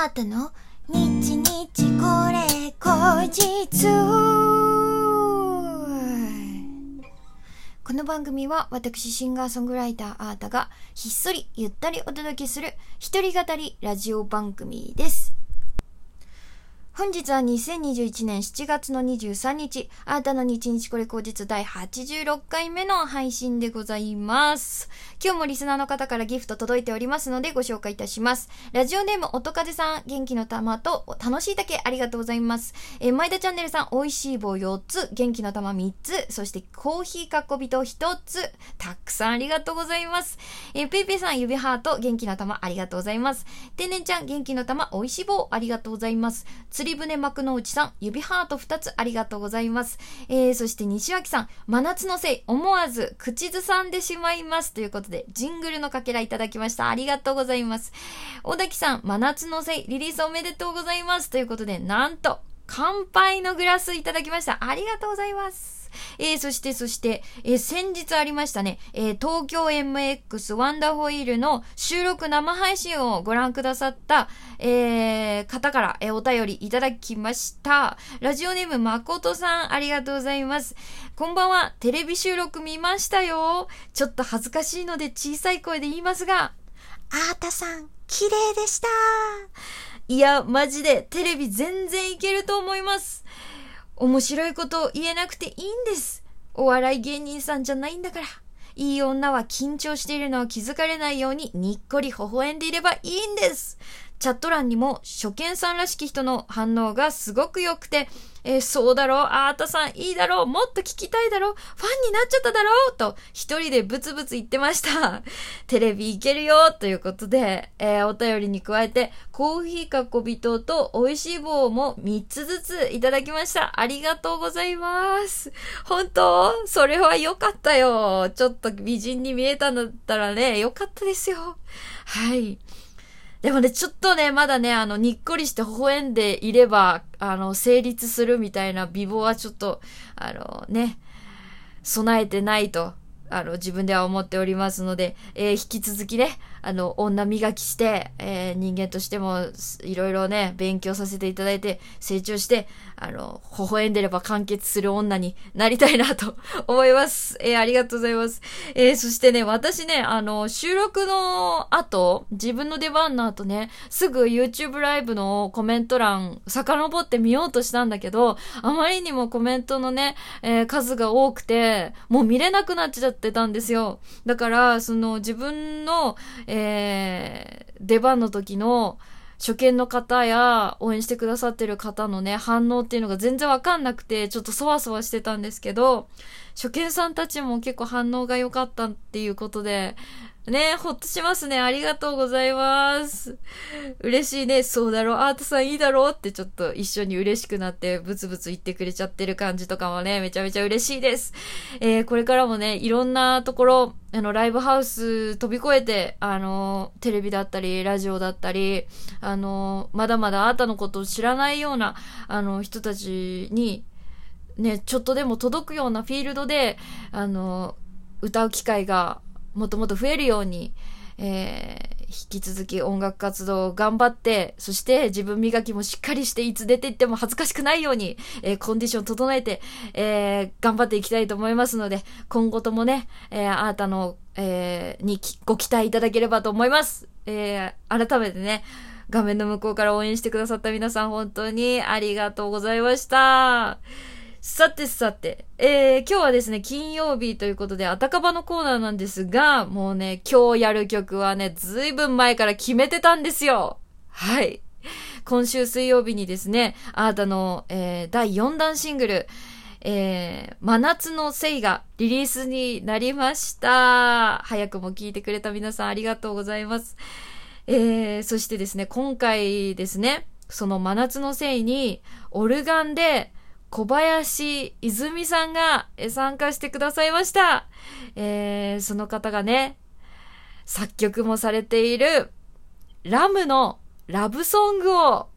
あーたの？日日これ後日この番組は私シンガーソングライターアーたがひっそりゆったりお届けする一人語りラジオ番組です。本日は2021年7月の23日、あなたの日日これ後日第86回目の配信でございます。今日もリスナーの方からギフト届いておりますのでご紹介いたします。ラジオネーム音風さん、元気の玉と楽しいだけありがとうございます。えー、前田チャンネルさん、美味しい棒4つ、元気の玉3つ、そしてコーヒーかっこびと1つ、たくさんありがとうございます。えー、ペイペイさん、指ハート、元気の玉ありがとうございます。天然ちゃん、元気の玉、美味しい棒ありがとうございます。り船幕の内さん、指ハート2つありがとうございます。えー、そして西脇さん、真夏のせい、思わず口ずさんでしまいます。ということで、ジングルのかけらいただきました。ありがとうございます。小滝さん、真夏のせい、リリースおめでとうございます。ということで、なんと、乾杯のグラスいただきました。ありがとうございます。えー、そして、そして、えー、先日ありましたね、えー、東京 MX ワンダホイールの収録生配信をご覧くださった、えー、方から、えー、お便りいただきました。ラジオネームまことさん、ありがとうございます。こんばんは、テレビ収録見ましたよ。ちょっと恥ずかしいので小さい声で言いますが、あーたさん、綺麗でした。いや、マジでテレビ全然いけると思います。面白いことを言えなくていいんです。お笑い芸人さんじゃないんだから。いい女は緊張しているのを気づかれないようににっこり微笑んでいればいいんです。チャット欄にも初見さんらしき人の反応がすごく良くて、えー、そうだろう、あーたさんいいだろう、もっと聞きたいだろう、ファンになっちゃっただろう、と一人でブツブツ言ってました。テレビいけるよ、ということで、えー、お便りに加えて、コーヒーかっこ微糖と美味しい棒も3つずついただきました。ありがとうございます。本当？それは良かったよ。ちょっと美人に見えたんだったらね、良かったですよ。はい。でもね、ちょっとね、まだね、あの、にっこりして微笑んでいれば、あの、成立するみたいな美貌はちょっと、あの、ね、備えてないと、あの、自分では思っておりますので、えー、引き続きね、あの、女磨きして、えー、人間としても、いろいろね、勉強させていただいて、成長して、あの、微笑んでれば完結する女になりたいなと思います。えー、ありがとうございます。えー、そしてね、私ね、あの、収録の後、自分の出番の後ね、すぐ YouTube ライブのコメント欄、遡ってみようとしたんだけど、あまりにもコメントのね、えー、数が多くて、もう見れなくなっちゃってたんですよ。だから、その自分の、えー、出番の時の、初見の方や応援してくださってる方のね、反応っていうのが全然わかんなくて、ちょっとそわそわしてたんですけど、初見さんたちも結構反応が良かったっていうことで、ねほっとしますね。ありがとうございます。嬉しいね。そうだろう。アートさんいいだろうってちょっと一緒に嬉しくなってブツブツ言ってくれちゃってる感じとかもね、めちゃめちゃ嬉しいです。えー、これからもね、いろんなところ、あの、ライブハウス飛び越えて、あの、テレビだったり、ラジオだったり、あの、まだまだあーたのことを知らないような、あの、人たちに、ね、ちょっとでも届くようなフィールドで、あの、歌う機会がもっともっと増えるように、えー、引き続き音楽活動を頑張って、そして自分磨きもしっかりして、いつ出て行っても恥ずかしくないように、えー、コンディション整えて、えー、頑張っていきたいと思いますので、今後ともね、えー、あなたの、えー、にご期待いただければと思います。えー、改めてね、画面の向こうから応援してくださった皆さん本当にありがとうございました。さてさて、えー、今日はですね、金曜日ということで、あたかばのコーナーなんですが、もうね、今日やる曲はね、ずいぶん前から決めてたんですよ。はい。今週水曜日にですね、あなたの、えー、第4弾シングル、えー、真夏のせいがリリースになりました。早くも聞いてくれた皆さんありがとうございます。えー、そしてですね、今回ですね、その真夏のせいに、オルガンで、小林泉さんが参加してくださいました。えー、その方がね、作曲もされているラムのラブソングを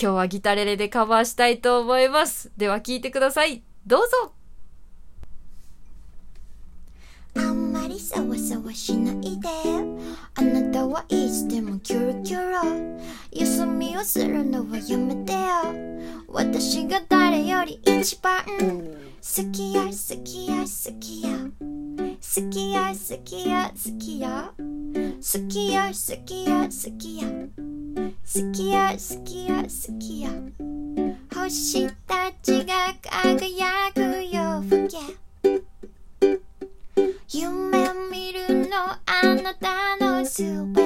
今日はギタレレでカバーしたいと思います。では聴いてください。どうぞあんまりそわそわしないであなたはいつでもキョロキョロ休みをするのはやめてよ私が誰一番。好きや好きや好きや。好きや好きや好きや。好きや好きや好きや。好きや好きや好きや。星たちが輝く夜更け。夢見るのあなたのすべ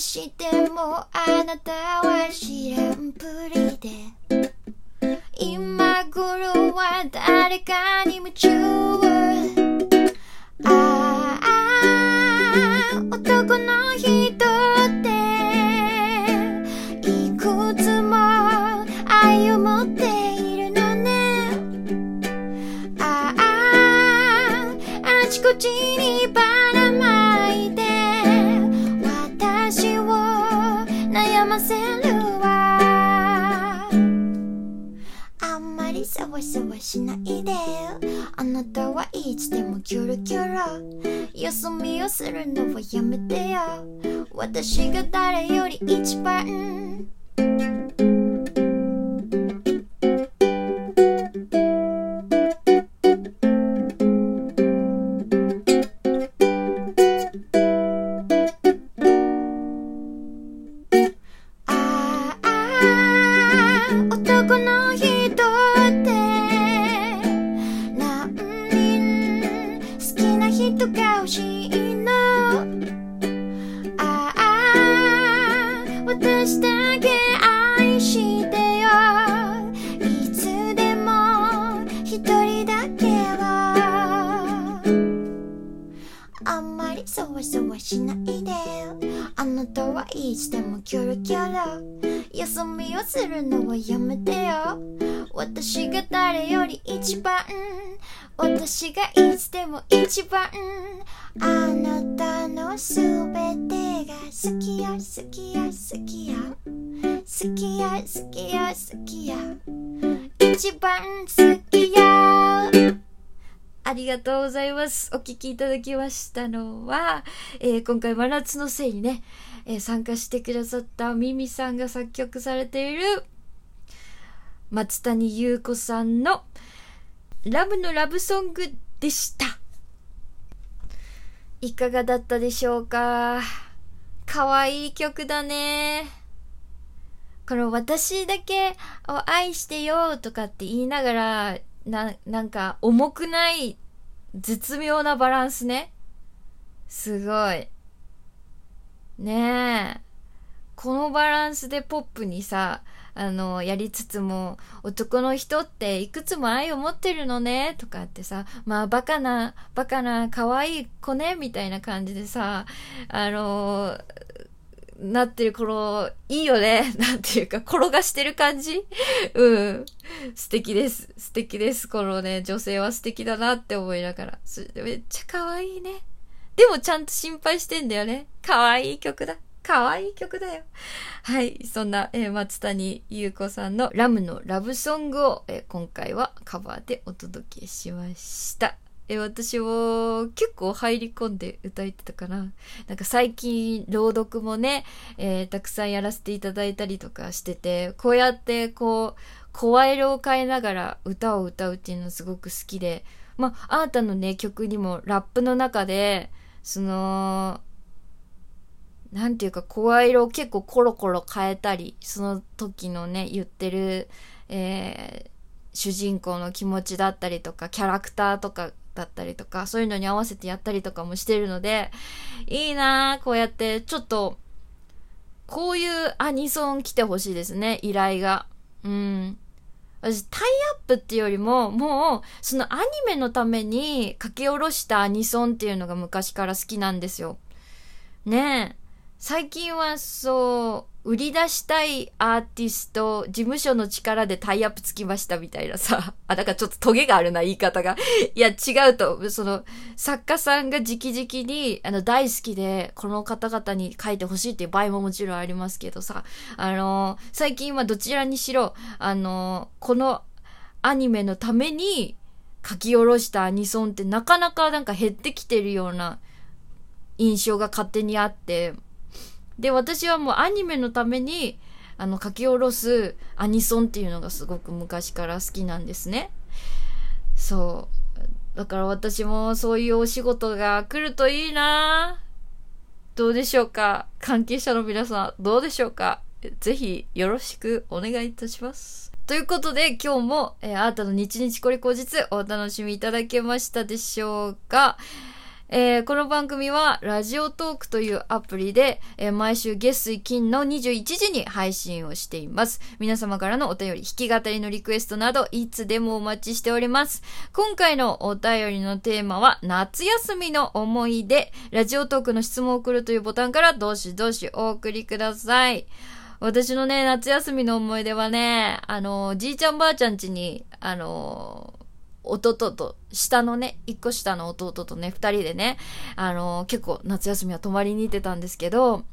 してもあなたは知らんぷりで。今頃は誰かに夢中ああ男の人っていくつも愛を持っているのね。あああちこちにわそわしないであなたはいつでもキョロキョロ。休みをするのはやめてよ。私が誰より一番。ああ男の人。人だけはあんまりそわそわしないであなたはいつでもキョロキョロ休みをするのはやめてよ。私が誰より一番。私がいつでも一番。あなたのすべてが好きや好きや好きや好きや。好きや好きや。一番好きやありがとうございます。お聞きいただきましたのは、えー今回真夏のせいにね、えー参加してくださったミミさんが作曲されている松谷優子さんのラブのラブソングでした。いかがだったでしょうか？かわいい曲だね。この私だけを愛してよとかって言いながら、な、なんか重くない絶妙なバランスね。すごい。ねえ。このバランスでポップにさ、あの、やりつつも、男の人っていくつも愛を持ってるのね、とかってさ、まあ、バカな、バカな、可愛い子ね、みたいな感じでさ、あのなってる頃、いいよね。なんていうか、転がしてる感じ うん。素敵です。素敵です。このね、女性は素敵だなって思いながら。めっちゃ可愛いね。でもちゃんと心配してんだよね。可愛い曲だ。可愛い曲だよ。はい。そんな、えー松谷優子さんのラムのラブソングを、えー今回はカバーでお届けしました。え私も結構入り込んで歌えてたかな。なんか最近朗読もね、えーたくさんやらせていただいたりとかしてて、こうやってこう、声色を変えながら歌を歌うっていうのすごく好きで、まあ、あなたのね、曲にもラップの中で、その、なんていうか、声色を結構コロコロ変えたり、その時のね、言ってる、えー主人公の気持ちだったりとか、キャラクターとかだったりとか、そういうのに合わせてやったりとかもしてるので、いいなぁ、こうやって、ちょっと、こういうアニソン来てほしいですね、依頼が。うん。私、タイアップっていうよりも、もう、そのアニメのために書き下ろしたアニソンっていうのが昔から好きなんですよ。ねえ。最近はそう、売り出したいアーティスト、事務所の力でタイアップつきましたみたいなさ。あ、だからちょっとトゲがあるな、言い方が。いや、違うと。その、作家さんが直々に、あの、大好きで、この方々に書いてほしいっていう場合ももちろんありますけどさ。あの、最近はどちらにしろ、あの、このアニメのために書き下ろしたアニソンってなかなかなんか減ってきてるような印象が勝手にあって、で、私はもうアニメのために、あの、書き下ろすアニソンっていうのがすごく昔から好きなんですね。そう。だから私もそういうお仕事が来るといいなどうでしょうか？関係者の皆さん、どうでしょうか？ぜひよろしくお願いいたします。ということで今日も、えーあなたの日々これ口実お楽しみいただけましたでしょうか？えーこの番組はラジオトークというアプリで、えー毎週月水金の21時に配信をしています。皆様からのお便り、弾き語りのリクエストなどいつでもお待ちしております。今回のお便りのテーマは夏休みの思い出。ラジオトークの質問を送るというボタンからどしどしお送りください。私のね、夏休みの思い出はね、あの、じいちゃんばあちゃん家に、あの、弟と、下のね、一個下の弟とね、二人でね、あの、結構夏休みは泊まりに行ってたんですけど、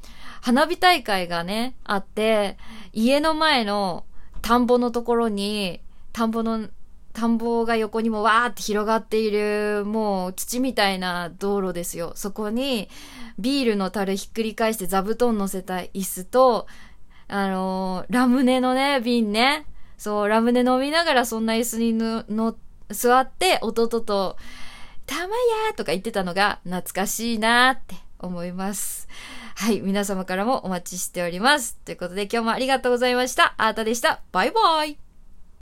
花火大会がね、あって、家の前の田んぼのところに、田んぼの、田んぼが横にもわーって広がっている、もう土みたいな道路ですよ。そこに、ビールの樽ひっくり返して座布団乗せた椅子と、あのーラムネのね、瓶ね。そう、ラムネ飲みながらそんな椅子にのの座って、弟と、たまやーとか言ってたのが懐かしいなーって思います。はい、皆様からもお待ちしております。ということで今日もありがとうございました。あーたでした。バイバイ。